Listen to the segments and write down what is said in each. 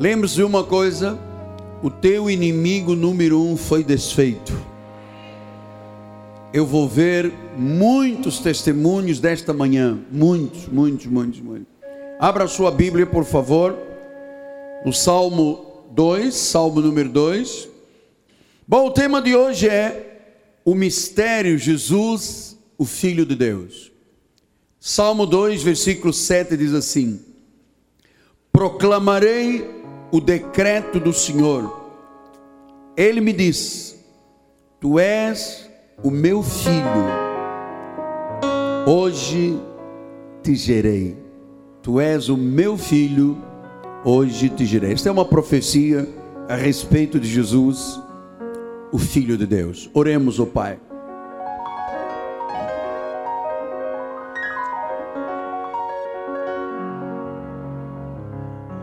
Lembre-se de uma coisa: o teu inimigo número um foi desfeito. Eu vou ver muitos testemunhos desta manhã, muitos, muitos, muitos, muitos. Abra a sua Bíblia, por favor, no Salmo 2, Salmo número 2. Bom, o tema de hoje é o mistério Jesus, o Filho de Deus. Salmo 2, versículo 7 diz assim: Proclamarei o decreto do Senhor. Ele me diz: Tu és o meu filho, hoje te gerei. Tu és o meu filho, hoje te gerei. Esta é uma profecia a respeito de Jesus, o Filho de Deus. Oremos, o oh Pai.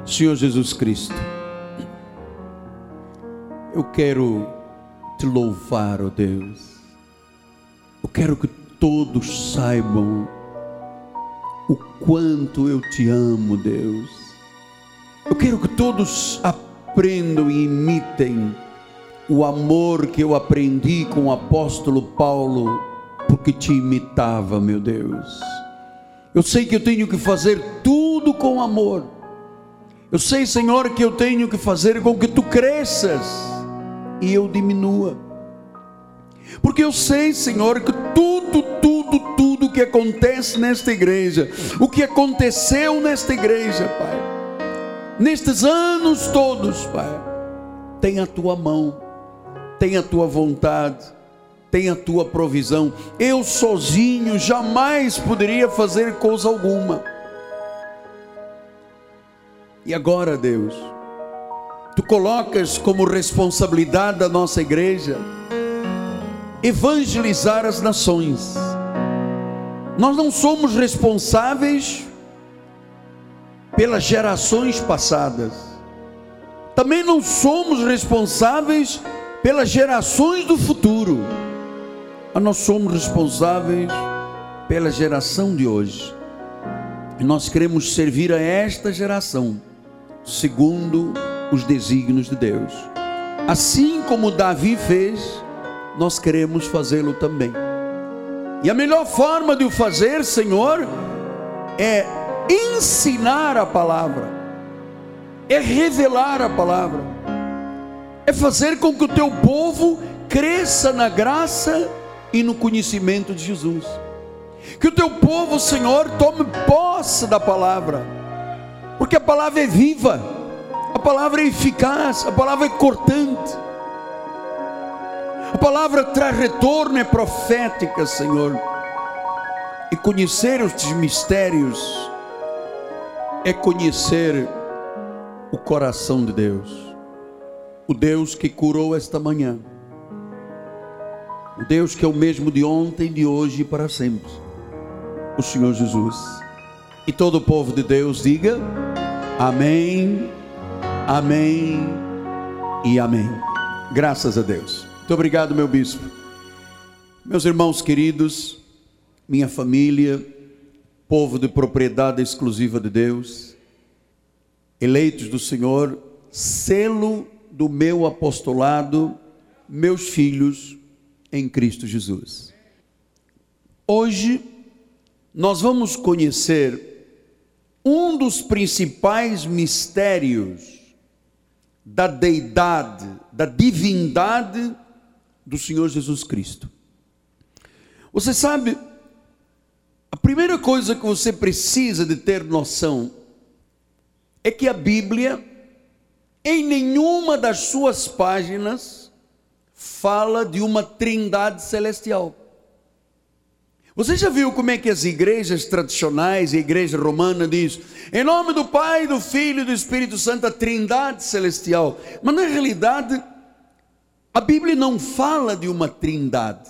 Senhor Jesus Cristo, eu quero te louvar, ó oh Deus. Eu quero que todos saibam o quanto eu te amo, Deus. Eu quero que todos aprendam e imitem o amor que eu aprendi com o apóstolo Paulo, porque te imitava, meu Deus. Eu sei que eu tenho que fazer tudo com amor eu sei, Senhor, que eu tenho que fazer com que tu cresças e eu diminua. Porque eu sei, Senhor, que tudo, tudo, tudo que acontece nesta igreja, o que aconteceu nesta igreja, Pai, nestes anos todos, Pai, tem a tua mão, tem a tua vontade, tem a tua provisão. Eu sozinho jamais poderia fazer coisa alguma. E agora, Deus, tu colocas como responsabilidade da nossa igreja evangelizar as nações. Nós não somos responsáveis pelas gerações passadas. Também não somos responsáveis pelas gerações do futuro. Mas nós somos responsáveis pela geração de hoje. E nós queremos servir a esta geração segundo os desígnios de Deus. Assim como Davi fez, nós queremos fazê-lo também. E a melhor forma de o fazer, Senhor, é ensinar a palavra, é revelar a palavra, é fazer com que o teu povo cresça na graça e no conhecimento de Jesus. Que o teu povo, Senhor, tome posse da palavra porque a palavra é viva, a palavra é eficaz, a palavra é cortante, a palavra traz retorno, é profética, Senhor. E conhecer os mistérios é conhecer o coração de Deus, o Deus que curou esta manhã, o Deus que é o mesmo de ontem, de hoje e para sempre, o Senhor Jesus. E todo o povo de Deus diga: Amém, Amém e Amém. Graças a Deus. Muito obrigado, meu bispo. Meus irmãos queridos, minha família, povo de propriedade exclusiva de Deus, eleitos do Senhor, selo do meu apostolado, meus filhos em Cristo Jesus. Hoje nós vamos conhecer um dos principais mistérios da deidade, da divindade do Senhor Jesus Cristo. Você sabe, a primeira coisa que você precisa de ter noção é que a Bíblia, em nenhuma das suas páginas, fala de uma trindade celestial. Você já viu como é que as igrejas tradicionais, a igreja romana diz, em nome do Pai, do Filho e do Espírito Santo, a trindade celestial. Mas na realidade, a Bíblia não fala de uma trindade.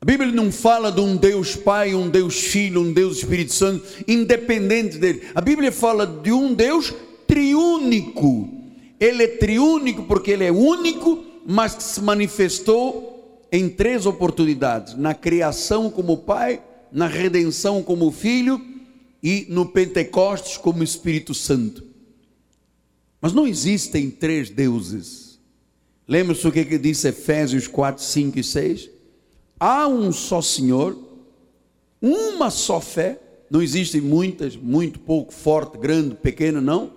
A Bíblia não fala de um Deus Pai, um Deus Filho, um Deus Espírito Santo, independente dele. A Bíblia fala de um Deus triúnico. Ele é triúnico porque ele é único, mas que se manifestou em três oportunidades: na criação como Pai, na redenção como Filho e no Pentecostes como Espírito Santo. Mas não existem três deuses. Lembra-se o que, que disse Efésios 4, 5 e 6? Há um só Senhor, uma só fé, não existem muitas, muito pouco, forte, grande, pequeno, não,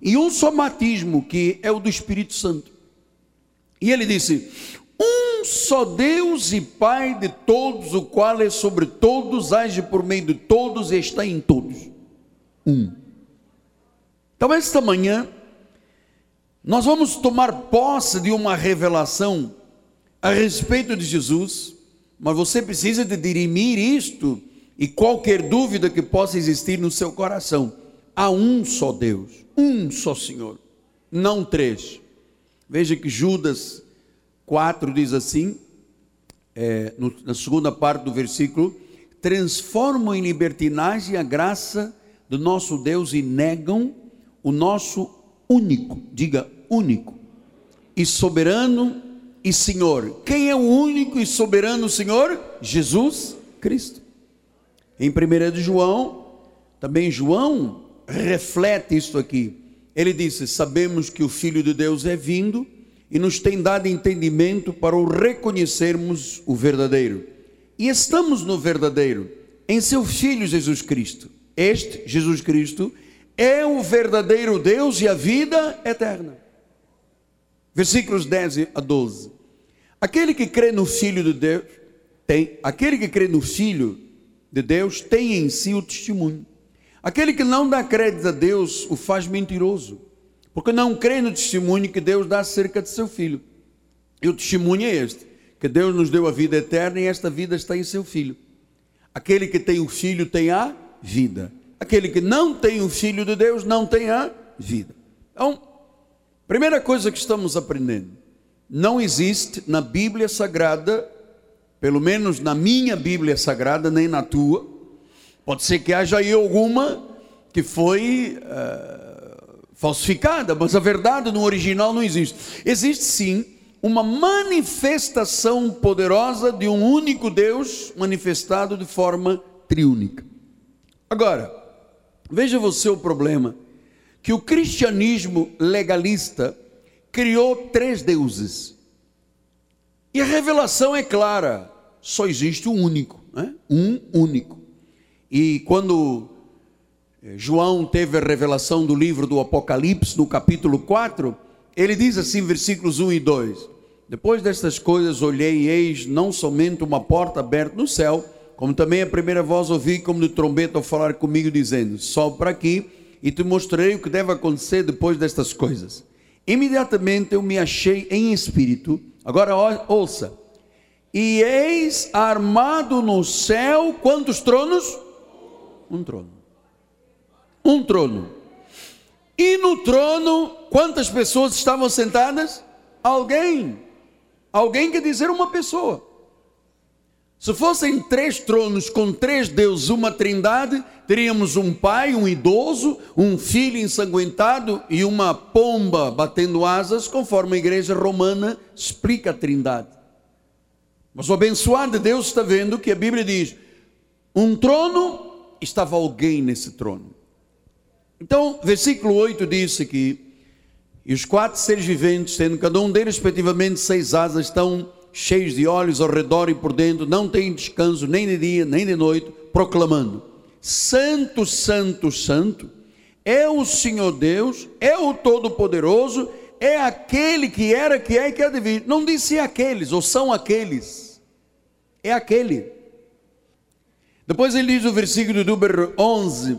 e um só batismo, que é o do Espírito Santo. E ele disse: Um só Deus e Pai de todos, o qual é sobre todos, age por meio de todos e está em todos. Um. Então, esta manhã, nós vamos tomar posse de uma revelação a respeito de Jesus, mas você precisa de dirimir isto e qualquer dúvida que possa existir no seu coração. Há um só Deus, um só Senhor, não três. Veja que Judas 4 diz assim, é, no, na segunda parte do versículo: transformam em libertinagem a graça do nosso Deus e negam o nosso único, diga único, e soberano e Senhor. Quem é o único e soberano Senhor? Jesus Cristo. Em 1 de João, também João reflete isto aqui. Ele disse: Sabemos que o Filho de Deus é vindo e nos tem dado entendimento para o reconhecermos o verdadeiro. E estamos no verdadeiro, em seu Filho Jesus Cristo. Este, Jesus Cristo, é o verdadeiro Deus e a vida eterna. Versículos 10 a 12. Aquele que crê no Filho de Deus tem, aquele que crê no Filho de Deus tem em si o testemunho. Aquele que não dá crédito a Deus o faz mentiroso, porque não crê no testemunho que Deus dá acerca de seu filho. E o testemunho é este: que Deus nos deu a vida eterna e esta vida está em seu filho. Aquele que tem o filho tem a vida. Aquele que não tem o filho de Deus não tem a vida. Então, primeira coisa que estamos aprendendo: não existe na Bíblia Sagrada pelo menos na minha Bíblia Sagrada, nem na tua. Pode ser que haja aí alguma que foi uh, falsificada, mas a verdade no original não existe. Existe sim uma manifestação poderosa de um único Deus manifestado de forma triúnica. Agora, veja você o problema que o cristianismo legalista criou três deuses. E a revelação é clara: só existe um único, né? um único. E quando João teve a revelação do livro do Apocalipse, no capítulo 4, ele diz assim, versículos 1 e 2: Depois destas coisas olhei e eis não somente uma porta aberta no céu, como também a primeira voz ouvi como de trombeta ao falar comigo, dizendo: Sobe para aqui e te mostrarei o que deve acontecer depois destas coisas. Imediatamente eu me achei em espírito Agora ouça. E eis armado no céu quantos tronos? Um trono. Um trono. E no trono, quantas pessoas estavam sentadas? Alguém. Alguém quer dizer uma pessoa. Se fossem três tronos com três deuses, uma trindade, teríamos um pai, um idoso, um filho ensanguentado e uma pomba batendo asas, conforme a igreja romana explica a trindade. Mas o abençoado de Deus está vendo que a Bíblia diz: um trono, estava alguém nesse trono. Então, versículo 8 diz aqui: e os quatro seres viventes, tendo cada um deles respectivamente seis asas, estão cheios de olhos ao redor e por dentro, não têm descanso nem de dia nem de noite, proclamando: Santo, Santo, Santo, é o Senhor Deus, é o Todo-Poderoso, é aquele que era, que é e que há de vir. Não disse aqueles, ou são aqueles, é aquele. Depois ele diz o versículo do número 11: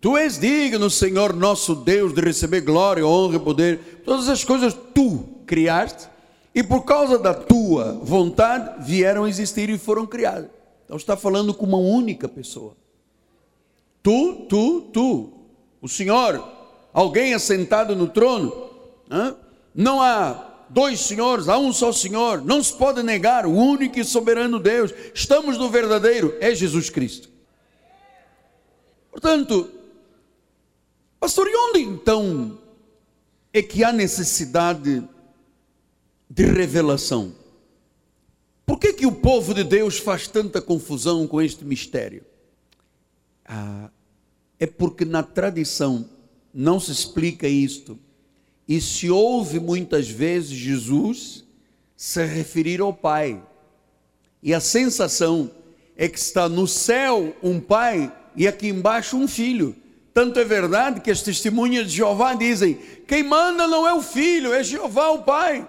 Tu és digno, Senhor nosso Deus, de receber glória, honra e poder. Todas as coisas tu criaste e por causa da tua vontade vieram a existir e foram criadas. Então está falando com uma única pessoa. Tu, tu, tu, o Senhor, alguém assentado no trono. Não há dois senhores, há um só Senhor. Não se pode negar o único e soberano Deus. Estamos no verdadeiro, é Jesus Cristo. Portanto, pastor, e onde então é que há necessidade de revelação. Por que, que o povo de Deus faz tanta confusão com este mistério? Ah, é porque na tradição não se explica isto e se ouve muitas vezes Jesus se referir ao Pai. E a sensação é que está no céu um pai e aqui embaixo um filho. Tanto é verdade que as testemunhas de Jeová dizem: quem manda não é o filho, é Jeová o Pai.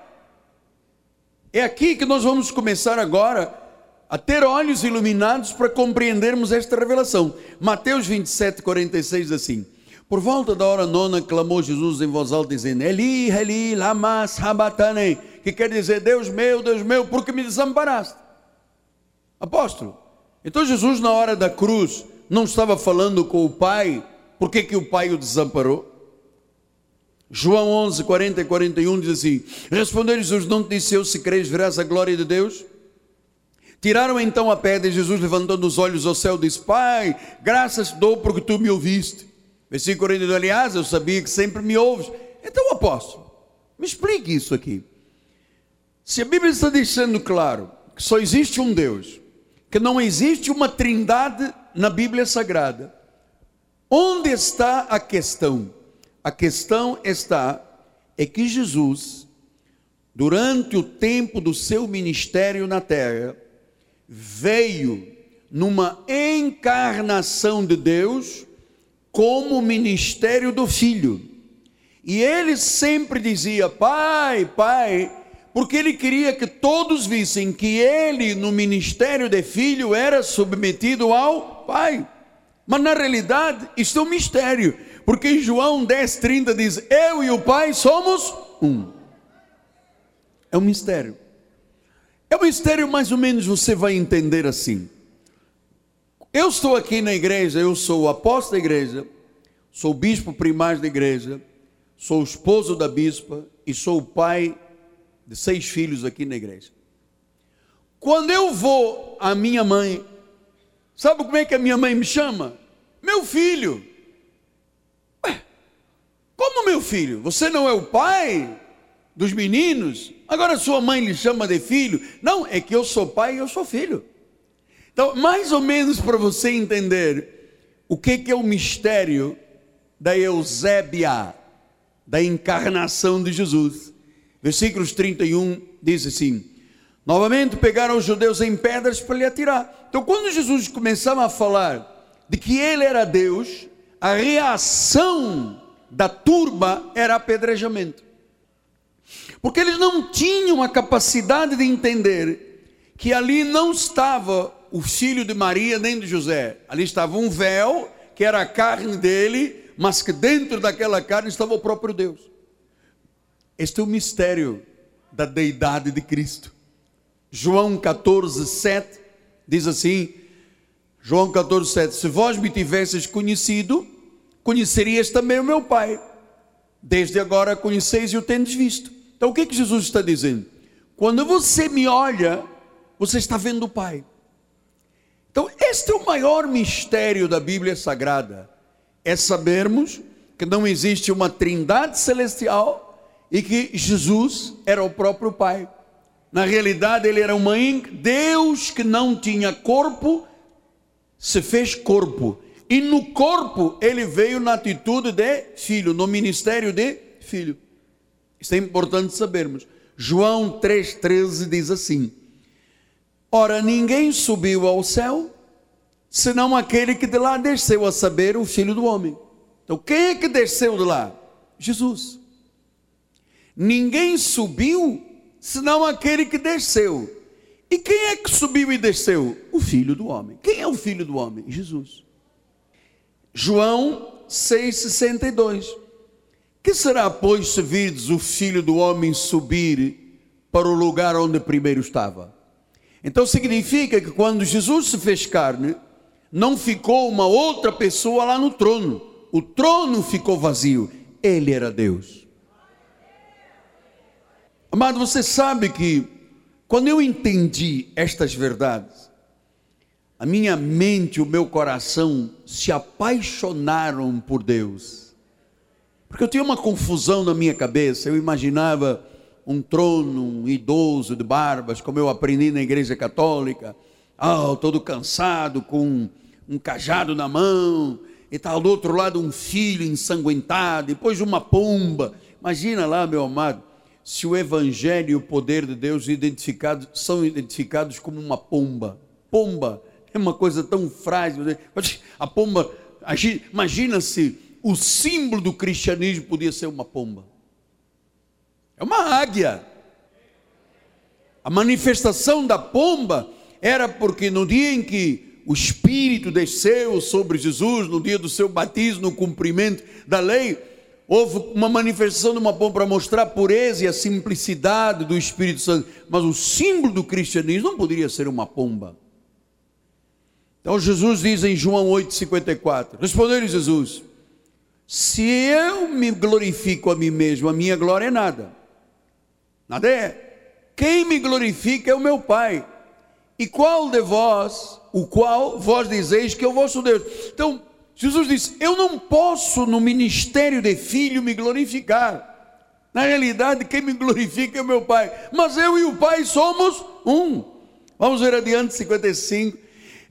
É aqui que nós vamos começar agora a ter olhos iluminados para compreendermos esta revelação. Mateus 27, 46 diz assim: Por volta da hora nona, clamou Jesus em voz alta, dizendo: Eli, Eli, lama sabatane, que quer dizer: Deus meu, Deus meu, por que me desamparaste? Apóstolo, então Jesus, na hora da cruz, não estava falando com o Pai, por que, que o Pai o desamparou? João 11, 40 e 41 diz assim: Respondeu Jesus: Não te disse eu, se creres, verás a glória de Deus? Tiraram então a pedra e Jesus, levantando os olhos ao céu, disse: Pai, graças te dou porque tu me ouviste. Versículo 42, aliás, eu sabia que sempre me ouves. Então, apóstolo, me explique isso aqui. Se a Bíblia está deixando claro que só existe um Deus, que não existe uma trindade na Bíblia Sagrada, onde está a questão? A questão está é que Jesus, durante o tempo do seu ministério na terra, veio numa encarnação de Deus como ministério do Filho. E ele sempre dizia: Pai, Pai, porque ele queria que todos vissem que ele, no ministério de filho, era submetido ao Pai. Mas na realidade, isto é um mistério, porque em João 10,30 diz: Eu e o Pai somos um. É um mistério. É um mistério, mais ou menos, você vai entender assim. Eu estou aqui na igreja, eu sou o apóstolo da igreja, sou bispo primário da igreja, sou esposo da bispa e sou o pai de seis filhos aqui na igreja. Quando eu vou à minha mãe, sabe como é que a minha mãe me chama? Meu filho. Ué, como meu filho? Você não é o pai dos meninos? Agora sua mãe lhe chama de filho. Não, é que eu sou pai e eu sou filho. Então, mais ou menos para você entender o que, que é o mistério da Eusébia, da encarnação de Jesus. Versículos 31 diz assim: Novamente pegaram os judeus em pedras para lhe atirar. Então, quando Jesus começava a falar de que ele era Deus, a reação da turba era apedrejamento porque eles não tinham a capacidade de entender que ali não estava o filho de Maria nem de José, ali estava um véu, que era a carne dele, mas que dentro daquela carne estava o próprio Deus. Este é o mistério da deidade de Cristo. João 14, 7 diz assim: João 14, 7: Se vós me tivesses conhecido, conhecerias também o meu Pai. Desde agora conheceis e o tendes visto. Então o que, que Jesus está dizendo? Quando você me olha, você está vendo o Pai. Então, este é o maior mistério da Bíblia Sagrada: é sabermos que não existe uma trindade celestial e que Jesus era o próprio Pai. Na realidade, ele era uma Deus que não tinha corpo, se fez corpo. E no corpo ele veio na atitude de filho, no ministério de filho. Isso é importante sabermos. João 3,13 diz assim: Ora, ninguém subiu ao céu, senão aquele que de lá desceu, a saber, o Filho do Homem. Então, quem é que desceu de lá? Jesus. Ninguém subiu, senão aquele que desceu. E quem é que subiu e desceu? O Filho do Homem. Quem é o Filho do Homem? Jesus. João 6,62. Que será, pois, se virdes o filho do homem subir para o lugar onde primeiro estava? Então significa que quando Jesus se fez carne, não ficou uma outra pessoa lá no trono. O trono ficou vazio. Ele era Deus. Amado, você sabe que quando eu entendi estas verdades, a minha mente e o meu coração se apaixonaram por Deus. Porque eu tinha uma confusão na minha cabeça, eu imaginava um trono, um idoso de barbas, como eu aprendi na igreja católica, oh, todo cansado, com um cajado na mão, e está do outro lado um filho ensanguentado, depois uma pomba. Imagina lá, meu amado, se o evangelho e o poder de Deus são identificados como uma pomba. Pomba é uma coisa tão frágil. A pomba, imagina se o símbolo do cristianismo podia ser uma pomba. É uma águia. A manifestação da pomba era porque no dia em que o Espírito desceu sobre Jesus, no dia do seu batismo, no cumprimento da lei, houve uma manifestação de uma pomba para mostrar a pureza e a simplicidade do Espírito Santo. Mas o símbolo do cristianismo não poderia ser uma pomba. Então Jesus diz em João 8,54: Respondeu-lhe Jesus: Se eu me glorifico a mim mesmo, a minha glória é nada. Nada é. Quem me glorifica é o meu Pai. E qual de vós, o qual vós dizeis que é o vosso Deus? Então, Jesus disse: Eu não posso no ministério de filho me glorificar. Na realidade, quem me glorifica é o meu Pai. Mas eu e o Pai somos um. Vamos ver adiante, 55.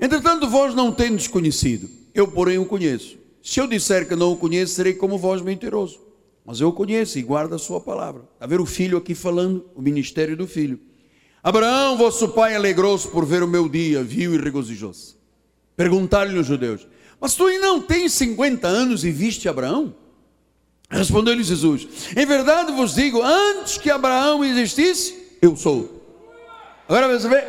Entretanto, vós não tendes conhecido, eu, porém, o conheço. Se eu disser que não o conheço, serei como vós mentiroso. Mas eu o conheço e guardo a sua palavra. Está ver o filho aqui falando, o ministério do filho. Abraão, vosso pai, alegrou-se por ver o meu dia, viu e regozijou-se. Perguntaram-lhe os judeus: Mas tu não tens 50 anos e viste Abraão? Respondeu-lhe Jesus: Em verdade vos digo, antes que Abraão existisse, eu sou. Agora você vê,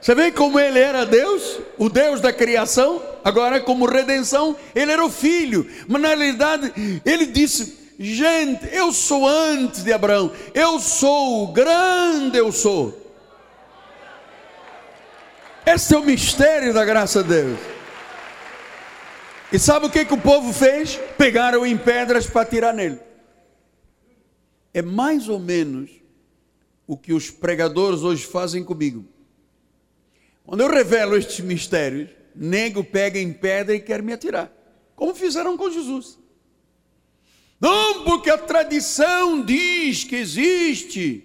você vê como ele era Deus, o Deus da criação, agora como redenção, ele era o filho, mas na realidade ele disse: Gente, eu sou antes de Abraão, eu sou o grande, eu sou. Esse é o mistério da graça de Deus. E sabe o que, que o povo fez? Pegaram em pedras para tirar nele. É mais ou menos o que os pregadores hoje fazem comigo. Quando eu revelo estes mistérios, nego pega em pedra e quer me atirar, como fizeram com Jesus. Não, porque a tradição diz que existe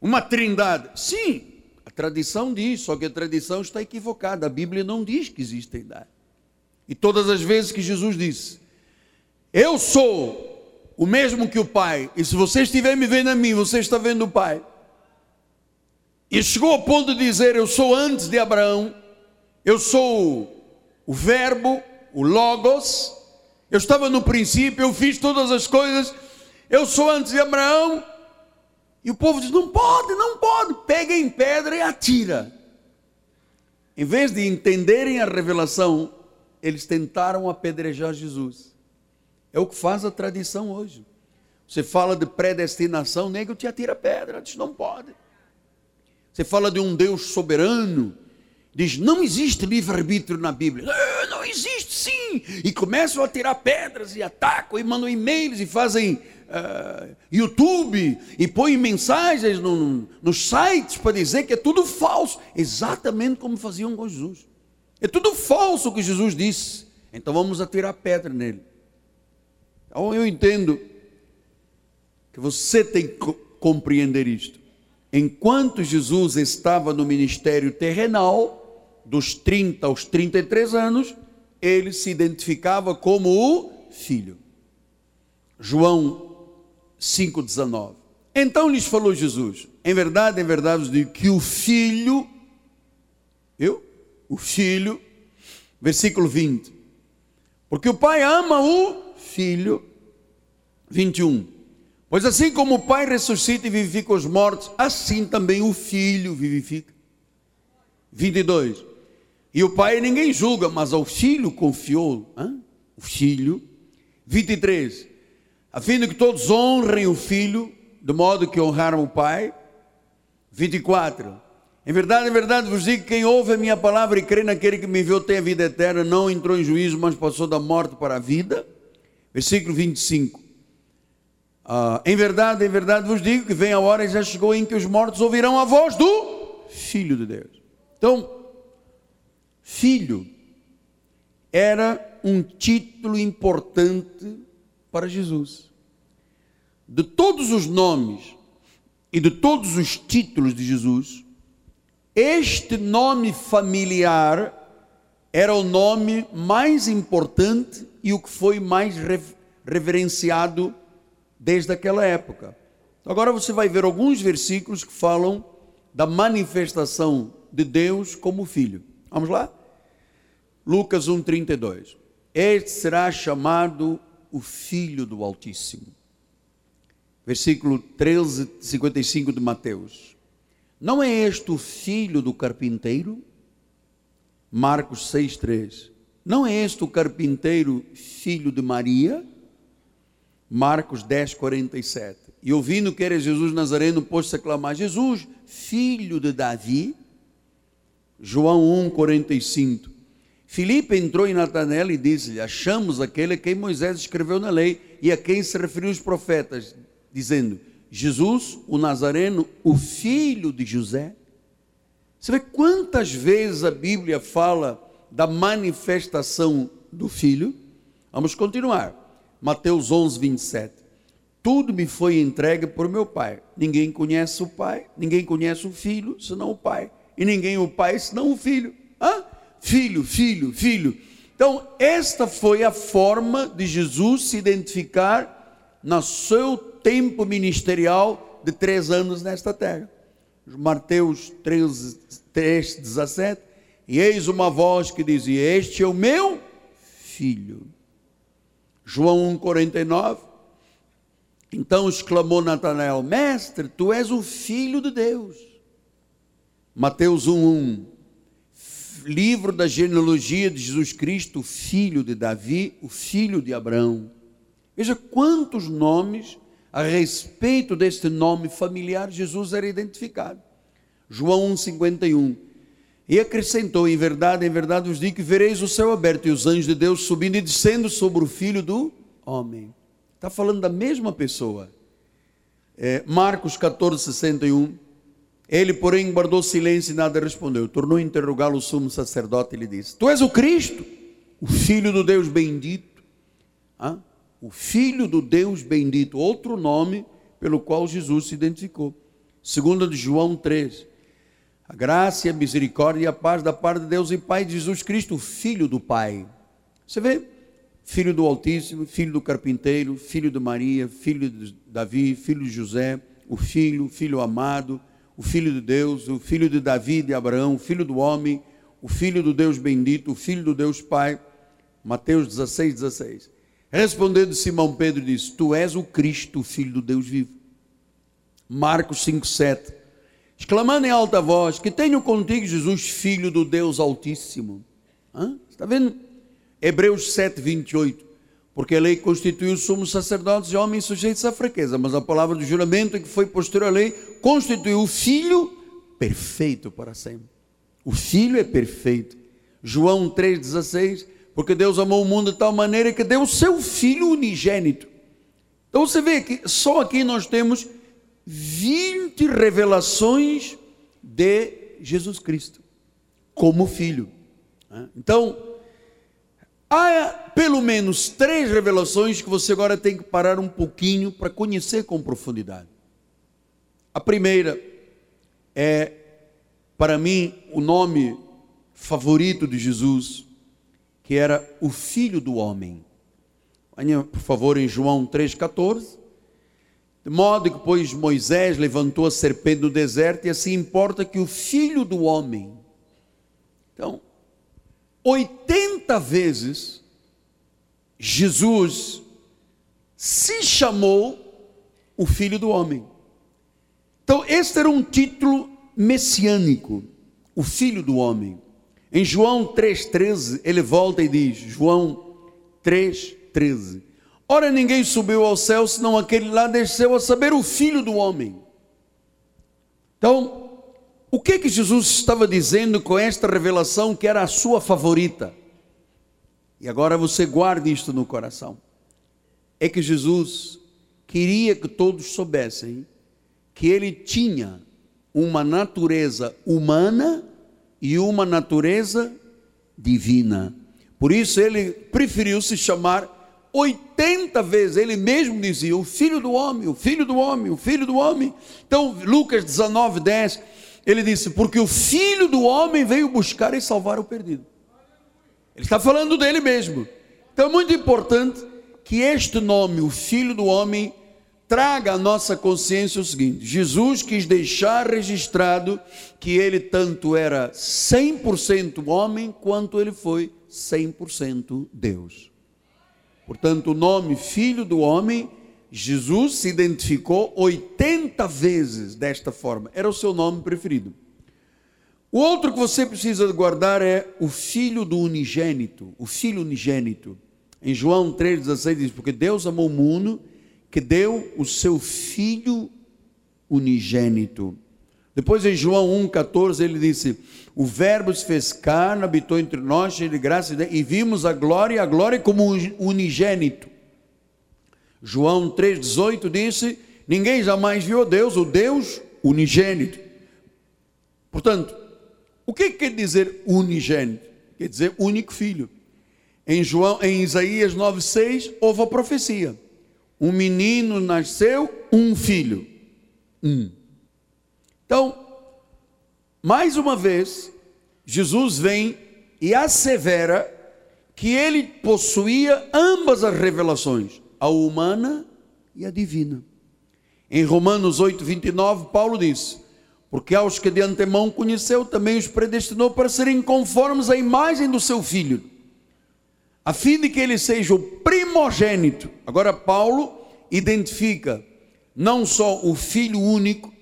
uma trindade. Sim, a tradição diz, só que a tradição está equivocada. A Bíblia não diz que existe trindade. E todas as vezes que Jesus disse: Eu sou o mesmo que o Pai, e se você estiver me vendo a mim, você está vendo o Pai. E chegou ao ponto de dizer: Eu sou antes de Abraão, eu sou o Verbo, o Logos, eu estava no princípio, eu fiz todas as coisas, eu sou antes de Abraão. E o povo diz: não pode, não pode. Pega em pedra e atira. Em vez de entenderem a revelação, eles tentaram apedrejar Jesus. É o que faz a tradição hoje. Você fala de predestinação, nego te atira pedra, diz não pode. Você fala de um Deus soberano, diz não existe livre-arbítrio na Bíblia. Não, não existe sim. E começam a tirar pedras e atacam e mandam e-mails e fazem uh, YouTube e põem mensagens no, nos sites para dizer que é tudo falso. Exatamente como faziam com Jesus. É tudo falso o que Jesus disse. Então vamos atirar pedra nele. Então eu entendo que você tem que compreender isto. Enquanto Jesus estava no ministério terrenal, dos 30 aos 33 anos, ele se identificava como o filho. João 5,19. Então lhes falou Jesus: Em verdade, em verdade vos digo que o filho, eu, o filho, versículo 20, porque o pai ama o filho, 21. Pois assim como o pai ressuscita e vivifica os mortos, assim também o filho vivifica. 22. E o pai ninguém julga, mas ao filho confiou. Hein? O filho. 23. A fim de que todos honrem o filho, de modo que honraram o pai. 24. Em verdade, em verdade vos digo: quem ouve a minha palavra e crê naquele que me enviou tem a vida eterna, não entrou em juízo, mas passou da morte para a vida. Versículo 25. Ah, em verdade, em verdade vos digo que vem a hora e já chegou em que os mortos ouvirão a voz do Filho de Deus. Então, filho era um título importante para Jesus. De todos os nomes e de todos os títulos de Jesus, este nome familiar era o nome mais importante e o que foi mais reverenciado desde aquela época. Agora você vai ver alguns versículos que falam da manifestação de Deus como filho. Vamos lá? Lucas 1:32. Este será chamado o filho do Altíssimo. Versículo 13, 55 de Mateus. Não é este o filho do carpinteiro? Marcos 6:3. Não é este o carpinteiro filho de Maria? Marcos 10, 47. E ouvindo que era Jesus Nazareno, pôs-se a clamar: Jesus, filho de Davi. João 1, 45. Filipe entrou em Natanael e disse-lhe: Achamos aquele a quem Moisés escreveu na lei e a quem se referiu os profetas, dizendo: Jesus, o Nazareno, o filho de José. Você vê quantas vezes a Bíblia fala da manifestação do filho? Vamos continuar. Mateus 11, 27. Tudo me foi entregue por meu Pai. Ninguém conhece o Pai, ninguém conhece o Filho, senão o Pai. E ninguém o Pai, senão o Filho. Hã? Filho, filho, filho. Então, esta foi a forma de Jesus se identificar no seu tempo ministerial de três anos nesta terra. Mateus 13, 3, 17. E eis uma voz que dizia: Este é o meu filho João 1,49. Então exclamou Natanael: Mestre, tu és o filho de Deus. Mateus 1,1. Livro da genealogia de Jesus Cristo, filho de Davi, o filho de Abraão. Veja quantos nomes a respeito deste nome familiar Jesus era identificado. João 1,51. E acrescentou: Em verdade, em verdade vos digo que vereis o céu aberto e os anjos de Deus subindo e descendo sobre o filho do homem. Está falando da mesma pessoa. É, Marcos 14, 61. Ele, porém, guardou silêncio e nada respondeu. Tornou a interrogá-lo o sumo sacerdote e lhe disse: Tu és o Cristo, o filho do Deus bendito. Ah? O filho do Deus bendito, outro nome pelo qual Jesus se identificou. Segundo de João 3. A graça a misericórdia e a paz da parte de Deus e Pai de Jesus Cristo, Filho do Pai. Você vê? Filho do Altíssimo, filho do carpinteiro, filho de Maria, filho de Davi, filho de José, o filho, filho amado, o filho de Deus, o filho de Davi e de Abraão, o filho do homem, o filho do Deus bendito, o filho do Deus Pai. Mateus 16, 16. Respondendo Simão Pedro disse: Tu és o Cristo, filho do Deus vivo. Marcos 5, 7 exclamando em alta voz: Que tenho contigo, Jesus, filho do Deus Altíssimo. Hã? Está vendo? Hebreus 7, 28. Porque a lei constituiu somos sacerdotes e homens sujeitos à fraqueza, mas a palavra do juramento que foi posterior à lei constituiu o filho perfeito para sempre. O filho é perfeito. João 3,16, porque Deus amou o mundo de tal maneira que deu o seu filho unigênito. Então você vê que só aqui nós temos 20 revelações de Jesus Cristo como filho. Então, há pelo menos três revelações que você agora tem que parar um pouquinho para conhecer com profundidade. A primeira é, para mim, o nome favorito de Jesus, que era o Filho do Homem. Venha, por favor, em João 3,14. De modo que, pois, Moisés levantou a serpente no deserto, e assim importa que o filho do homem. Então, 80 vezes Jesus se chamou o filho do homem. Então, este era um título messiânico, o filho do homem. Em João 3,13, ele volta e diz: João 3,13 Ora, ninguém subiu ao céu, senão aquele lá desceu a saber o filho do homem. Então, o que que Jesus estava dizendo com esta revelação que era a sua favorita? E agora você guarde isto no coração. É que Jesus queria que todos soubessem que ele tinha uma natureza humana e uma natureza divina. Por isso ele preferiu se chamar 80 vezes ele mesmo dizia: O filho do homem, o filho do homem, o filho do homem. Então, Lucas 19, 10, ele disse: Porque o filho do homem veio buscar e salvar o perdido. Ele está falando dele mesmo. Então é muito importante que este nome, o Filho do Homem, traga à nossa consciência o seguinte: Jesus quis deixar registrado que ele tanto era 100% homem quanto ele foi 100% Deus. Portanto, o nome Filho do Homem, Jesus se identificou 80 vezes desta forma, era o seu nome preferido. O outro que você precisa guardar é o Filho do Unigênito, o Filho Unigênito. Em João 3,16 diz: Porque Deus amou o mundo que deu o seu Filho unigênito. Depois em João 1,14 ele disse: O Verbo se fez carne, habitou entre nós, cheio de graça, e vimos a glória, a glória como unigênito. João 3,18 disse: Ninguém jamais viu Deus, o Deus unigênito. Portanto, o que quer dizer unigênito? Quer dizer único filho. Em, João, em Isaías 9,6 houve a profecia um menino nasceu, um filho. Um. Então, mais uma vez, Jesus vem e assevera que ele possuía ambas as revelações, a humana e a divina. Em Romanos 8, 29, Paulo diz: Porque aos que de antemão conheceu, também os predestinou para serem conformes à imagem do seu filho a fim de que ele seja o primogênito. Agora, Paulo identifica não só o filho único,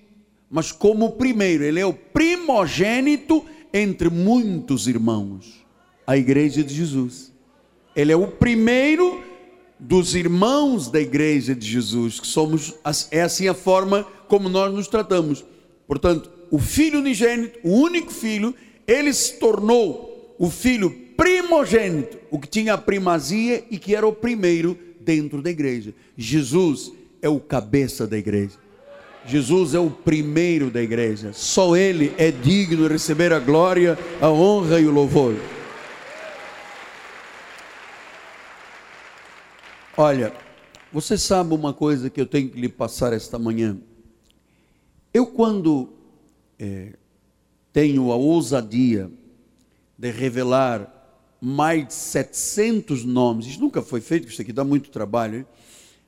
mas como o primeiro, ele é o primogênito entre muitos irmãos, a igreja de Jesus. Ele é o primeiro dos irmãos da igreja de Jesus, que somos, é assim a forma como nós nos tratamos. Portanto, o filho unigênito, o único filho, ele se tornou o filho primogênito, o que tinha a primazia e que era o primeiro dentro da igreja. Jesus é o cabeça da igreja. Jesus é o primeiro da igreja. Só ele é digno de receber a glória, a honra e o louvor. Olha, você sabe uma coisa que eu tenho que lhe passar esta manhã? Eu, quando é, tenho a ousadia de revelar mais de 700 nomes, isso nunca foi feito, isso aqui dá muito trabalho, hein?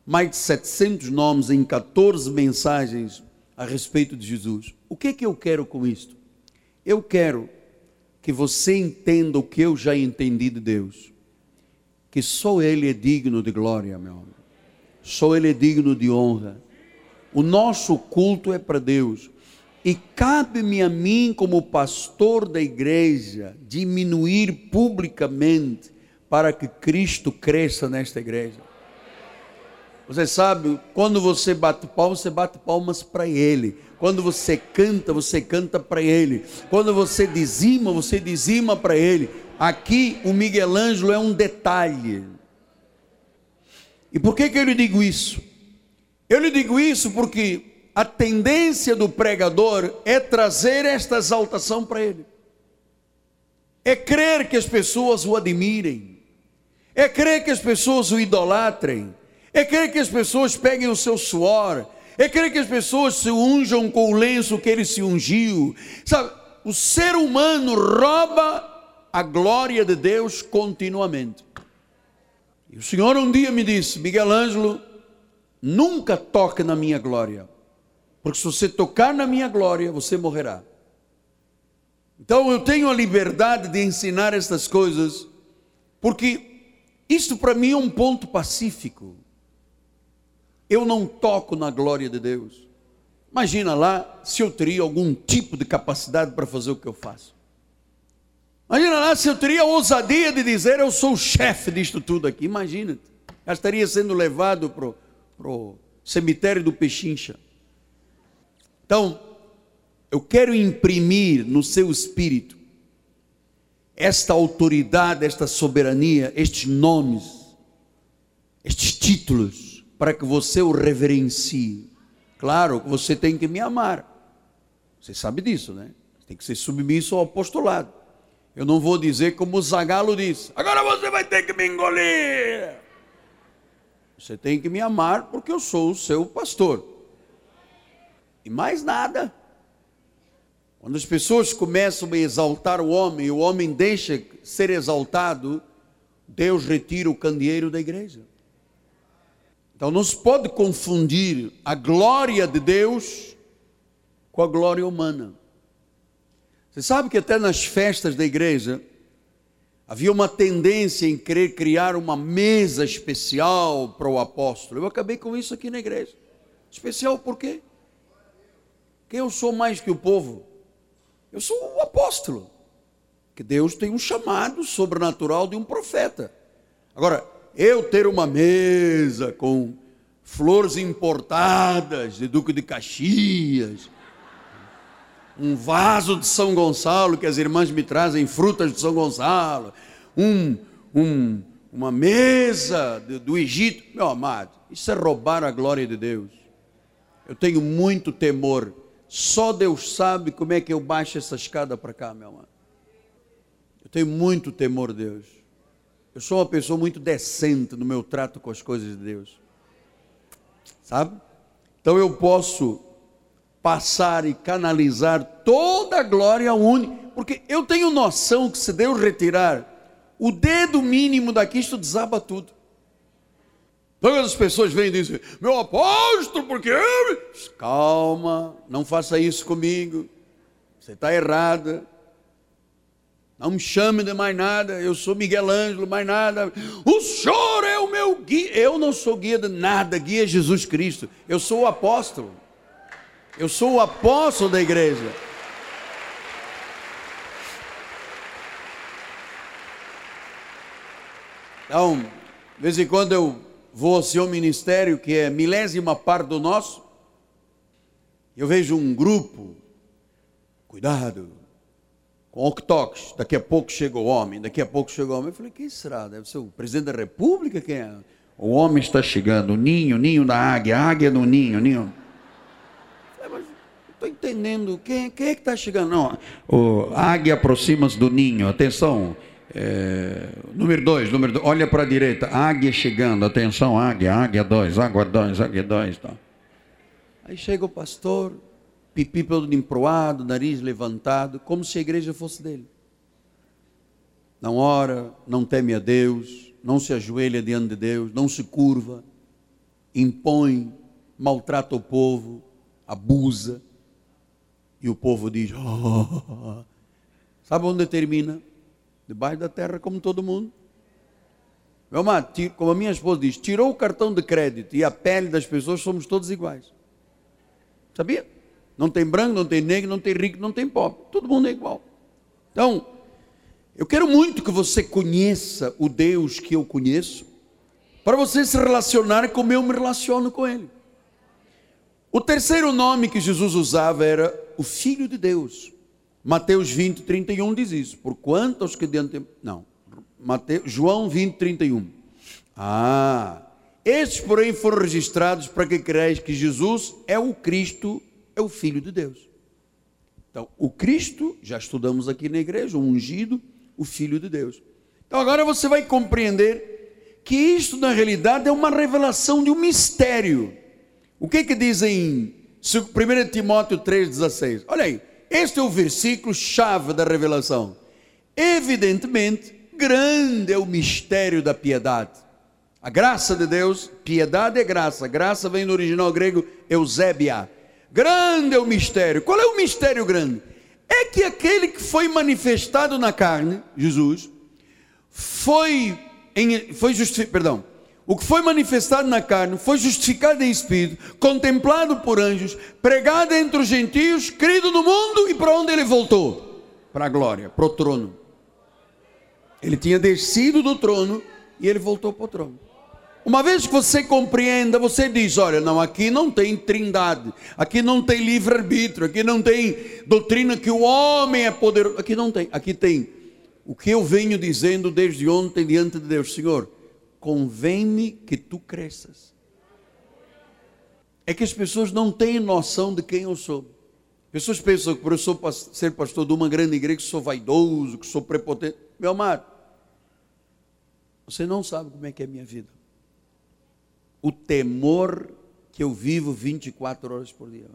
mais de 700 nomes em 14 mensagens a respeito de Jesus. O que é que eu quero com isto? Eu quero que você entenda o que eu já entendi de Deus, que só Ele é digno de glória, meu amigo. Só Ele é digno de honra. O nosso culto é para Deus. E cabe-me a mim, como pastor da igreja, diminuir publicamente para que Cristo cresça nesta igreja. Você sabe, quando você bate palmas, você bate palmas para Ele. Quando você canta, você canta para Ele. Quando você dizima, você dizima para Ele. Aqui o Miguel Ângelo é um detalhe. E por que, que eu lhe digo isso? Eu lhe digo isso porque a tendência do pregador é trazer esta exaltação para ele. É crer que as pessoas o admirem. É crer que as pessoas o idolatrem. É crer que as pessoas peguem o seu suor. É crer que as pessoas se unjam com o lenço que ele se ungiu. Sabe, o ser humano rouba a glória de Deus continuamente. E o Senhor um dia me disse: Miguel Ângelo, nunca toque na minha glória. Porque se você tocar na minha glória, você morrerá. Então eu tenho a liberdade de ensinar estas coisas, porque isto para mim é um ponto pacífico. Eu não toco na glória de Deus. Imagina lá se eu teria algum tipo de capacidade para fazer o que eu faço. Imagina lá se eu teria a ousadia de dizer eu sou o chefe disto tudo aqui. Imagina, já estaria sendo levado para o cemitério do Pechincha. Então, eu quero imprimir no seu espírito esta autoridade, esta soberania, estes nomes, estes títulos, para que você o reverencie. Claro que você tem que me amar. Você sabe disso, né? Tem que ser submisso ao apostolado. Eu não vou dizer como Zagalo disse: agora você vai ter que me engolir. Você tem que me amar porque eu sou o seu pastor. E mais nada. Quando as pessoas começam a exaltar o homem e o homem deixa ser exaltado, Deus retira o candeeiro da igreja. Então não se pode confundir a glória de Deus com a glória humana. Você sabe que até nas festas da igreja havia uma tendência em querer criar uma mesa especial para o apóstolo. Eu acabei com isso aqui na igreja. Especial por quê? Quem eu sou mais que o povo? Eu sou o apóstolo. Que Deus tem um chamado sobrenatural de um profeta. Agora, eu ter uma mesa com flores importadas de Duque de Caxias, um vaso de São Gonçalo, que as irmãs me trazem frutas de São Gonçalo, um, um, uma mesa do Egito, meu amado, isso é roubar a glória de Deus. Eu tenho muito temor. Só Deus sabe como é que eu baixo essa escada para cá, meu amado. Eu tenho muito temor de Deus. Eu sou uma pessoa muito decente no meu trato com as coisas de Deus. Sabe? Então eu posso passar e canalizar toda a glória ao único, porque eu tenho noção que se Deus retirar o dedo mínimo daqui, isto desaba tudo. Todas as pessoas vêm e dizem, meu apóstolo, porque Calma, não faça isso comigo. Você está errada. Não me chame de mais nada, eu sou Miguel Ângelo, mais nada. O senhor é o meu guia. Eu não sou guia de nada, guia é Jesus Cristo. Eu sou o apóstolo. Eu sou o apóstolo da igreja. Então, de vez em quando eu vou ao seu ministério, que é milésima parte do nosso, eu vejo um grupo, cuidado, com octox, daqui a pouco chega o homem, daqui a pouco chega o homem. Eu falei, quem será? Deve ser o presidente da república? Quem é? O homem está chegando, o ninho, ninho da águia, águia no ninho, ninho. Estou entendendo, quem, quem é que está chegando? Não, o águia aproxima-se do ninho, atenção. É, número dois, número dois, olha para a direita, águia chegando, atenção, águia, águia dois, água dois, águia dois. Tá. Aí chega o pastor, pipi todo emproado, nariz levantado, como se a igreja fosse dele. Não ora, não teme a Deus, não se ajoelha diante de Deus, não se curva, impõe, maltrata o povo, abusa. E o povo diz: oh. Sabe onde termina? Debaixo da terra, como todo mundo. Meu amado, como a minha esposa diz, tirou o cartão de crédito e a pele das pessoas, somos todos iguais. Sabia? Não tem branco, não tem negro, não tem rico, não tem pobre. Todo mundo é igual. Então, eu quero muito que você conheça o Deus que eu conheço, para você se relacionar como eu me relaciono com Ele. O terceiro nome que Jesus usava era o Filho de Deus. Mateus 20, 31 diz isso. Por quantos que diante. Não. Mateus, João 20, 31. Ah. Estes, porém, foram registrados para que creais que Jesus é o Cristo, é o Filho de Deus. Então, o Cristo, já estudamos aqui na igreja, o ungido, o Filho de Deus. Então, agora você vai compreender que isto, na realidade, é uma revelação de um mistério. O que que diz em 1 Timóteo 3,16? Olha aí, este é o versículo chave da revelação. Evidentemente, grande é o mistério da piedade. A graça de Deus, piedade é graça. Graça vem do original grego eusébia Grande é o mistério. Qual é o mistério grande? É que aquele que foi manifestado na carne, Jesus, foi, em, foi justificado, perdão, o que foi manifestado na carne foi justificado em espírito, contemplado por anjos, pregado entre os gentios, crido no mundo e para onde ele voltou? Para a glória, para o trono. Ele tinha descido do trono e ele voltou para o trono. Uma vez que você compreenda, você diz: olha, não, aqui não tem trindade, aqui não tem livre-arbítrio, aqui não tem doutrina que o homem é poderoso. Aqui não tem, aqui tem o que eu venho dizendo desde ontem diante de Deus: Senhor, convém-me que tu cresças. É que as pessoas não têm noção de quem eu sou. Pessoas pensam que por eu sou, ser pastor de uma grande igreja, que sou vaidoso, que sou prepotente. Meu amado, você não sabe como é que é a minha vida o temor que eu vivo 24 horas por dia.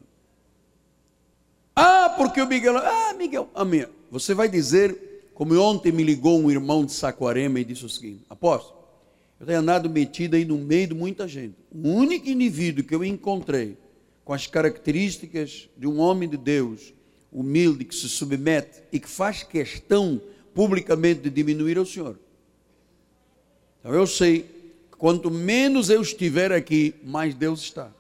Ah, porque o Miguel. Ah, Miguel. Amém. Você vai dizer, como ontem me ligou um irmão de Saquarema e disse o seguinte: Apóstolo, eu tenho andado metido aí no meio de muita gente. O único indivíduo que eu encontrei com as características de um homem de Deus, humilde, que se submete e que faz questão publicamente de diminuir é o Senhor. Então eu sei que quanto menos eu estiver aqui, mais Deus está.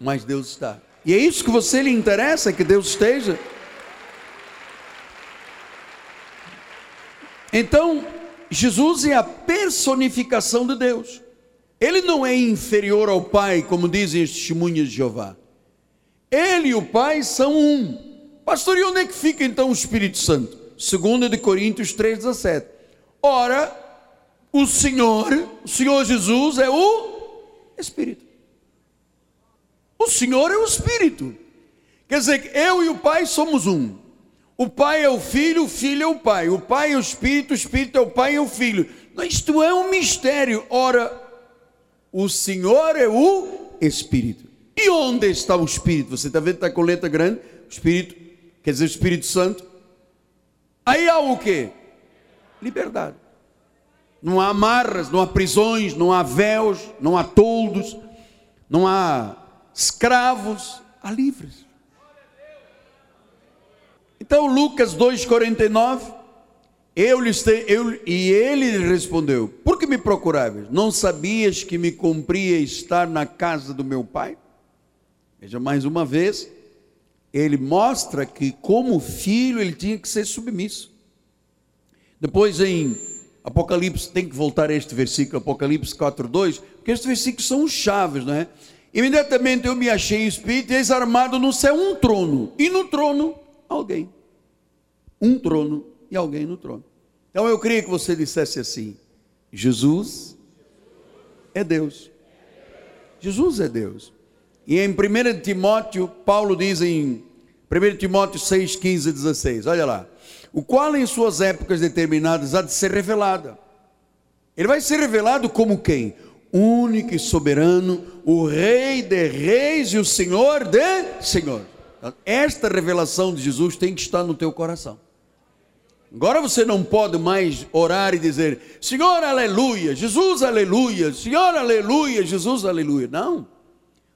Mais Deus está. E é isso que você lhe interessa, que Deus esteja. Então, Jesus é a personificação de Deus. Ele não é inferior ao Pai, como dizem as testemunhas de Jeová. Ele e o Pai são um. Pastor, e onde é que fica então o Espírito Santo? Segundo de Coríntios 3,17. Ora, o Senhor, o Senhor Jesus é o Espírito. O Senhor é o Espírito. Quer dizer, eu e o Pai somos um. O Pai é o Filho, o Filho é o Pai. O Pai é o Espírito, o Espírito é o Pai e o Filho. Isto é um mistério. Ora, o Senhor é o Espírito. E onde está o Espírito? Você está vendo, está com letra grande? O Espírito, quer dizer, o Espírito Santo. Aí há o que? Liberdade. Não há amarras, não há prisões, não há véus, não há toldos, não há escravos, há livres. Então Lucas 2,49, eu lhes eu, e ele respondeu: Por que me procuráveis? Não sabias que me cumpria estar na casa do meu pai? Veja mais uma vez, ele mostra que, como filho, ele tinha que ser submisso. Depois em Apocalipse, tem que voltar a este versículo, Apocalipse 4,2, porque estes versículos são chaves, não é? Imediatamente eu me achei espírito, eis armado no céu um trono, e no trono alguém. Um trono e alguém no trono. Então eu queria que você dissesse assim: Jesus é Deus. Jesus é Deus. E em 1 Timóteo, Paulo diz em 1 Timóteo 6, 15 e 16, olha lá. O qual em suas épocas determinadas há de ser revelado. Ele vai ser revelado como quem? único e soberano, o Rei de Reis e o Senhor de Senhor. Esta revelação de Jesus tem que estar no teu coração. Agora você não pode mais orar e dizer: Senhor, aleluia, Jesus, aleluia, Senhor, aleluia, Jesus, aleluia. Não.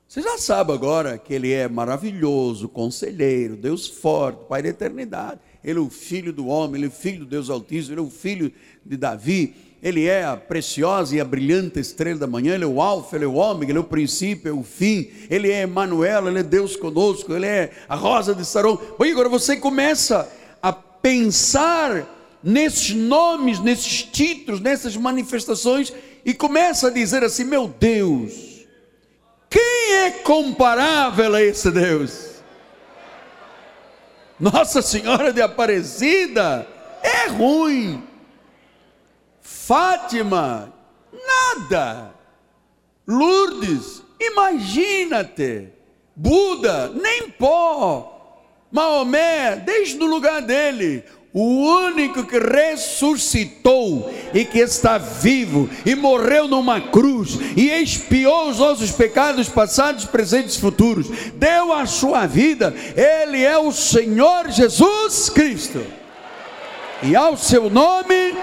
Você já sabe agora que Ele é maravilhoso, conselheiro, Deus forte, Pai da eternidade. Ele é o Filho do homem, Ele é o Filho do Deus Altíssimo, Ele é o Filho de Davi ele é a preciosa e a brilhante estrela da manhã, Ele é o alfa, Ele é o ômega, Ele é o princípio, é o fim, Ele é Emmanuel, Ele é Deus conosco, Ele é a rosa de Saron. E agora você começa a pensar nesses nomes, nesses títulos, nessas manifestações, e começa a dizer assim: meu Deus, quem é comparável a esse Deus? Nossa Senhora de Aparecida é ruim. Fátima, nada. Lourdes, imagina-te. Buda, nem pó. Maomé, deixe no lugar dele. O único que ressuscitou e que está vivo e morreu numa cruz e expiou os nossos pecados passados, presentes e futuros, deu a sua vida, ele é o Senhor Jesus Cristo. E ao seu nome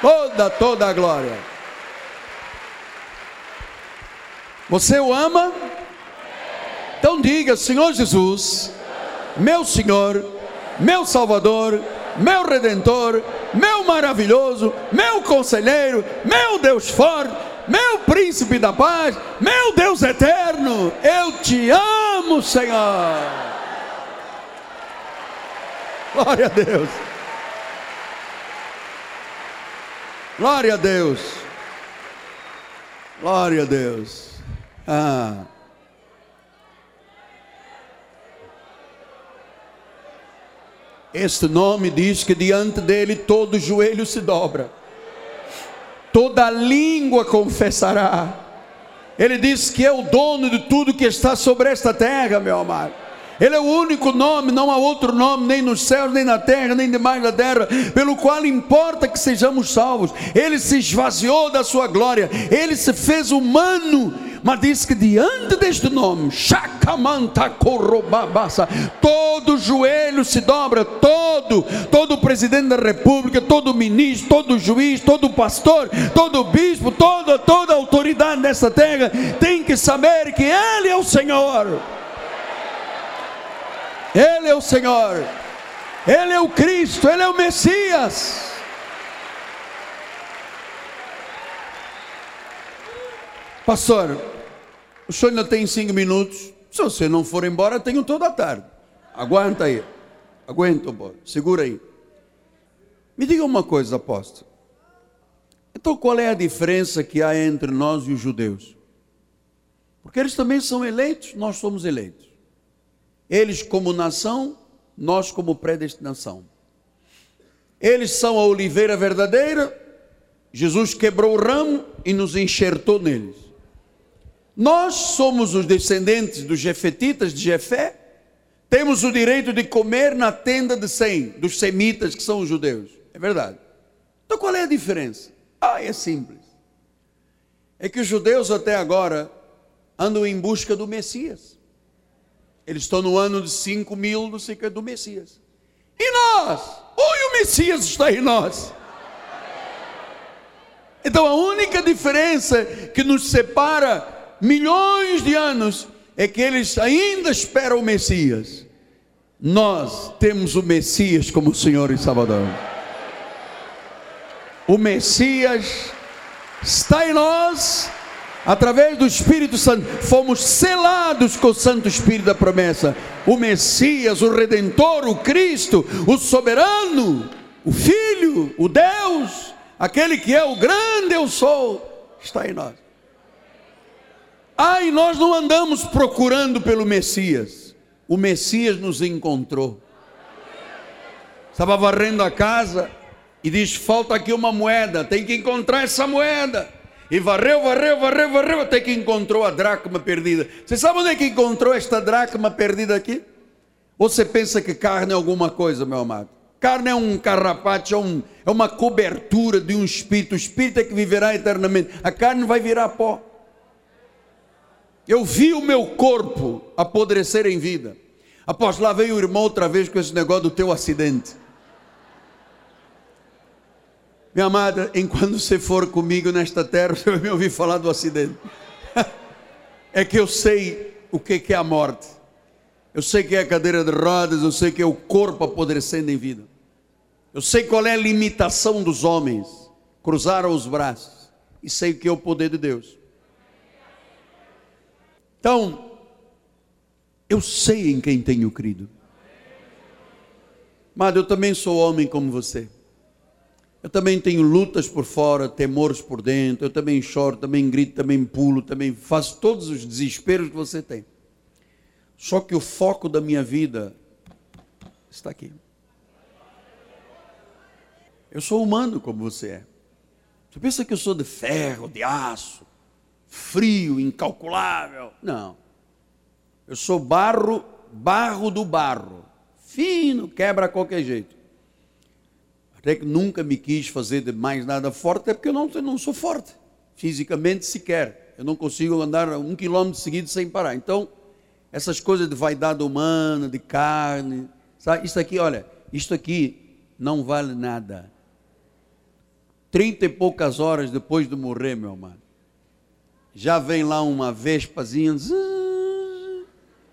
toda, toda a glória. Você o ama? Então diga, Senhor Jesus, meu Senhor, meu Salvador, meu Redentor, meu maravilhoso, meu conselheiro, meu Deus forte, meu príncipe da paz, meu Deus eterno, eu te amo, Senhor. Glória a Deus. Glória a Deus. Glória a Deus. Ah. Este nome diz que diante dele todo joelho se dobra, toda língua confessará. Ele diz que é o dono de tudo que está sobre esta terra, meu amado. Ele é o único nome, não há outro nome, nem nos céus, nem na terra, nem debaixo da terra, pelo qual importa que sejamos salvos. Ele se esvaziou da sua glória, ele se fez humano, mas diz que diante deste nome, Chacamanta todo joelho se dobra, todo, todo presidente da república, todo ministro, todo juiz, todo pastor, todo bispo, toda, toda autoridade dessa terra tem que saber que Ele é o Senhor. Ele é o Senhor. Ele é o Cristo, Ele é o Messias. Pastor, o senhor ainda tem cinco minutos. Se você não for embora, tenho toda a tarde. Aguenta aí. Aguenta, segura aí. Me diga uma coisa, apóstolo. Então, qual é a diferença que há entre nós e os judeus? Porque eles também são eleitos, nós somos eleitos. Eles como nação, nós como predestinação. Eles são a oliveira verdadeira, Jesus quebrou o ramo e nos enxertou neles. Nós somos os descendentes dos jefetitas de Jefé, temos o direito de comer na tenda de Sem, dos semitas que são os judeus. É verdade. Então qual é a diferença? Ah, é simples. É que os judeus até agora andam em busca do Messias. Eles estão no ano de 5 mil do do Messias. E nós? Oi, o Messias está em nós. Então a única diferença que nos separa milhões de anos é que eles ainda esperam o Messias. Nós temos o Messias como Senhor e Salvador. O Messias está em nós através do Espírito Santo, fomos selados com o Santo Espírito da promessa. O Messias, o Redentor, o Cristo, o Soberano, o Filho, o Deus, aquele que é o grande eu sou, está em nós. Ai, nós não andamos procurando pelo Messias, o Messias nos encontrou. Estava varrendo a casa e diz: falta aqui uma moeda, tem que encontrar essa moeda. E varreu, varreu, varreu, varreu, até que encontrou a dracma perdida. Você sabe onde é que encontrou esta dracma perdida aqui? Você pensa que carne é alguma coisa, meu amado? Carne é um carrapato, é, um, é uma cobertura de um espírito. O espírito é que viverá eternamente. A carne vai virar pó. Eu vi o meu corpo apodrecer em vida. Após lá veio o irmão outra vez com esse negócio do teu acidente. Minha amada, enquanto você for comigo nesta terra, você vai me ouvir falar do acidente. É que eu sei o que é a morte. Eu sei que é a cadeira de rodas, eu sei que é o corpo apodrecendo em vida. Eu sei qual é a limitação dos homens. Cruzaram os braços. E sei o que é o poder de Deus. Então, eu sei em quem tenho crido. Mas eu também sou homem como você. Eu também tenho lutas por fora, temores por dentro. Eu também choro, também grito, também pulo, também faço todos os desesperos que você tem. Só que o foco da minha vida está aqui. Eu sou humano como você é. Você pensa que eu sou de ferro, de aço, frio, incalculável? Não. Eu sou barro, barro do barro. Fino, quebra a qualquer jeito até que nunca me quis fazer de mais nada forte, é porque eu não, eu não sou forte, fisicamente sequer. Eu não consigo andar um quilômetro seguido sem parar. Então, essas coisas de vaidade humana, de carne, sabe? Isso aqui, olha, isto aqui não vale nada. Trinta e poucas horas depois de morrer, meu amado, já vem lá uma vespazinha,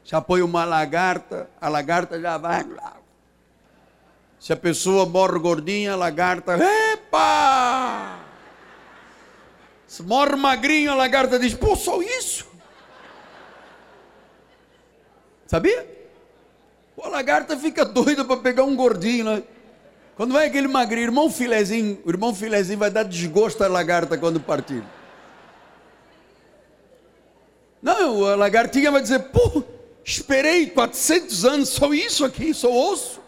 já põe uma lagarta, a lagarta já vai se a pessoa morre gordinha, a lagarta, epa! Se morre magrinho, a lagarta diz, pô, só isso? Sabia? a lagarta fica doida para pegar um gordinho, né? Quando vai aquele magrinho, irmão filezinho, o irmão filezinho vai dar desgosto à lagarta quando partir. Não, a lagartinha vai dizer, pô, esperei 400 anos, só isso aqui, só osso.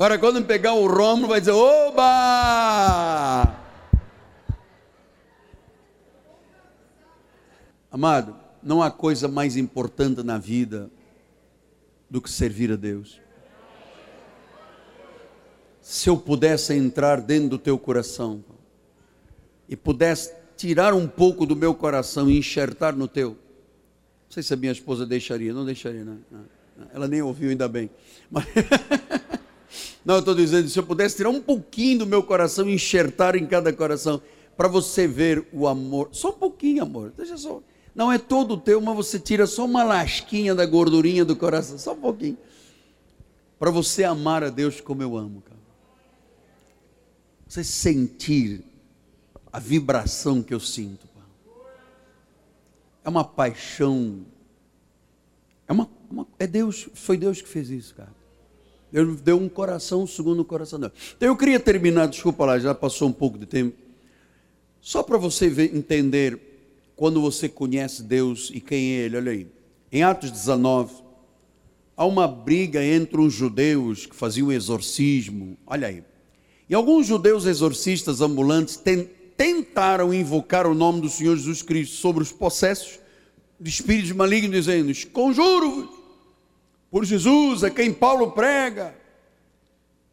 Agora, quando pegar o Rômulo, vai dizer: Oba! Amado, não há coisa mais importante na vida do que servir a Deus. Se eu pudesse entrar dentro do teu coração e pudesse tirar um pouco do meu coração e enxertar no teu? Não sei se a minha esposa deixaria, não deixaria, não. não. Ela nem ouviu, ainda bem. Mas... não, eu estou dizendo, se eu pudesse tirar um pouquinho do meu coração e enxertar em cada coração, para você ver o amor, só um pouquinho, amor, deixa só. Não é todo teu, mas você tira só uma lasquinha da gordurinha do coração, só um pouquinho. Para você amar a Deus como eu amo, cara. Você sentir a vibração que eu sinto. É uma paixão. É, uma, uma, é Deus, foi Deus que fez isso, cara. Deus deu um coração segundo o coração dele. Então eu queria terminar, desculpa lá, já passou um pouco de tempo. Só para você ver, entender quando você conhece Deus e quem é Ele, olha aí. Em Atos 19, há uma briga entre os judeus que faziam exorcismo, olha aí. E alguns judeus exorcistas ambulantes tentaram invocar o nome do Senhor Jesus Cristo sobre os possessos de espíritos malignos, dizendo: Conjuro-vos por Jesus, a quem Paulo prega.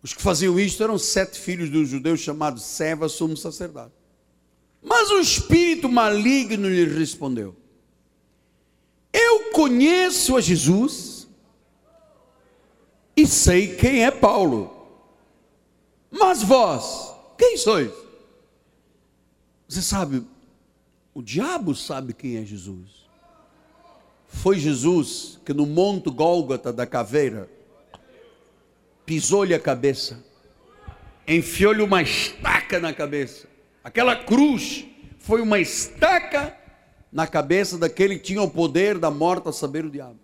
Os que faziam isto eram sete filhos dos judeus chamados Seva, sumo sacerdote. Mas o espírito maligno lhe respondeu: Eu conheço a Jesus e sei quem é Paulo mas vós, quem sois? Você sabe, o diabo sabe quem é Jesus. Foi Jesus que no Monte Gólgota da caveira pisou-lhe a cabeça, enfiou-lhe uma estaca na cabeça. Aquela cruz foi uma estaca na cabeça daquele que tinha o poder da morte a saber o diabo.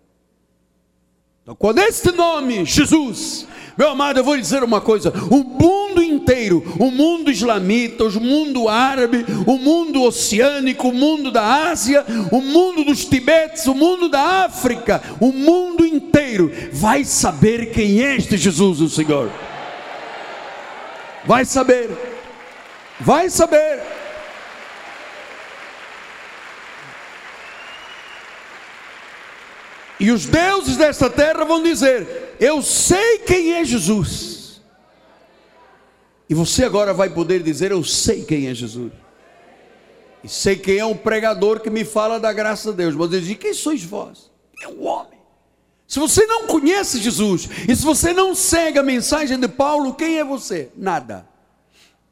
Então, quando este nome, Jesus, meu amado, eu vou dizer uma coisa: o mundo inteiro, o mundo islamita, o mundo árabe, o mundo oceânico, o mundo da Ásia, o mundo dos Tibetes, o mundo da África, o mundo inteiro vai saber quem é este Jesus, o Senhor. Vai saber, vai saber. E os deuses desta terra vão dizer: Eu sei quem é Jesus. E você agora vai poder dizer: Eu sei quem é Jesus. E sei quem é o pregador que me fala da graça de Deus. Mas ele diz: Quem sois vós? É um homem. Se você não conhece Jesus, e se você não segue a mensagem de Paulo, quem é você? Nada.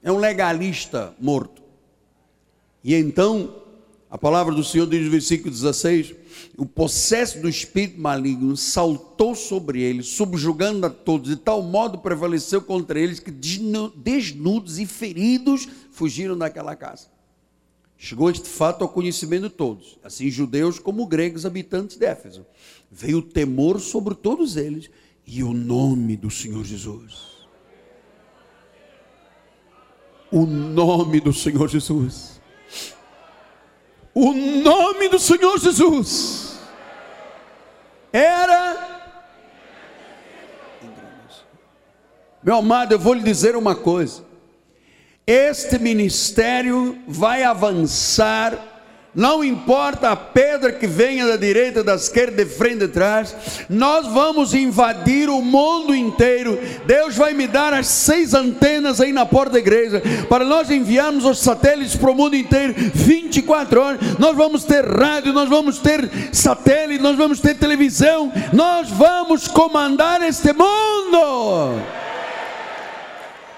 É um legalista morto. E então, a palavra do Senhor diz no versículo 16: o possesso do espírito maligno saltou sobre eles, subjugando a todos, de tal modo prevaleceu contra eles que desnudos e feridos fugiram daquela casa. Chegou este fato ao conhecimento de todos, assim judeus como gregos habitantes de Éfeso. Veio o temor sobre todos eles e o nome do Senhor Jesus. O nome do Senhor Jesus o nome do Senhor Jesus era. Meu amado, eu vou lhe dizer uma coisa: este ministério vai avançar não importa a pedra que venha da direita, da esquerda, de frente, de trás, nós vamos invadir o mundo inteiro. Deus vai me dar as seis antenas aí na porta da igreja, para nós enviarmos os satélites para o mundo inteiro, 24 horas. Nós vamos ter rádio, nós vamos ter satélite, nós vamos ter televisão, nós vamos comandar este mundo.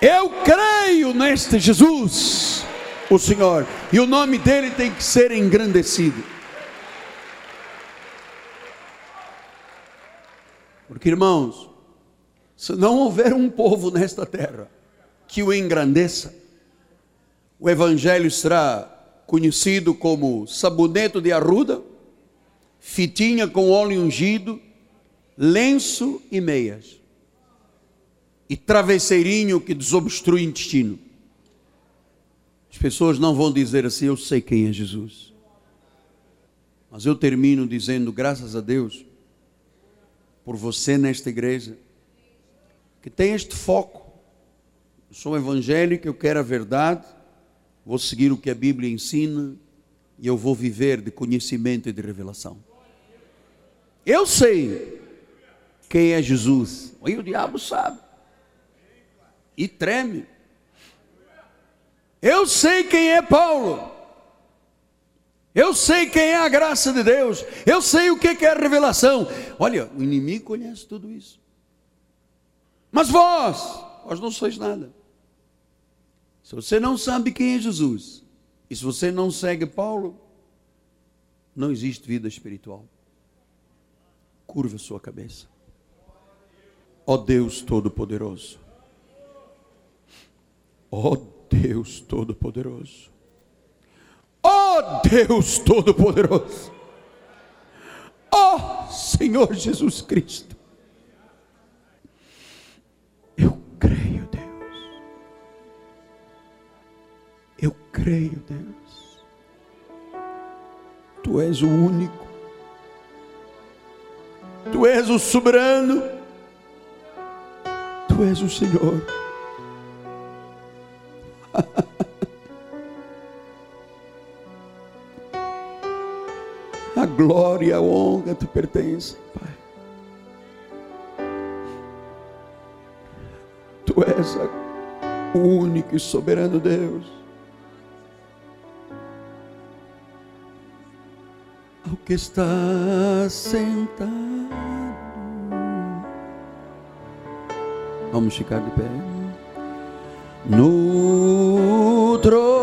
Eu creio neste Jesus o Senhor, e o nome dele tem que ser engrandecido. Porque, irmãos, se não houver um povo nesta terra que o engrandeça, o Evangelho será conhecido como sabonete de arruda, fitinha com óleo ungido, lenço e meias, e travesseirinho que desobstrui o intestino. As pessoas não vão dizer assim, eu sei quem é Jesus. Mas eu termino dizendo, graças a Deus, por você nesta igreja, que tem este foco. Eu sou evangélico, eu quero a verdade, vou seguir o que a Bíblia ensina e eu vou viver de conhecimento e de revelação. Eu sei quem é Jesus, e o diabo sabe, e treme. Eu sei quem é Paulo. Eu sei quem é a graça de Deus. Eu sei o que é a revelação. Olha, o inimigo conhece tudo isso. Mas vós, vós não sois nada. Se você não sabe quem é Jesus, e se você não segue Paulo, não existe vida espiritual. Curva sua cabeça. Ó Deus Todo-Poderoso. Ó Deus Todo-Poderoso. Ó Deus Todo-Poderoso. Ó Senhor Jesus Cristo. Eu creio, Deus. Eu creio, Deus. Tu és o único. Tu és o soberano. Tu és o Senhor. Glória a honra te pertencem, Pai. Tu és o único e soberano Deus. Ao que está sentado. Vamos ficar de pé. No trono.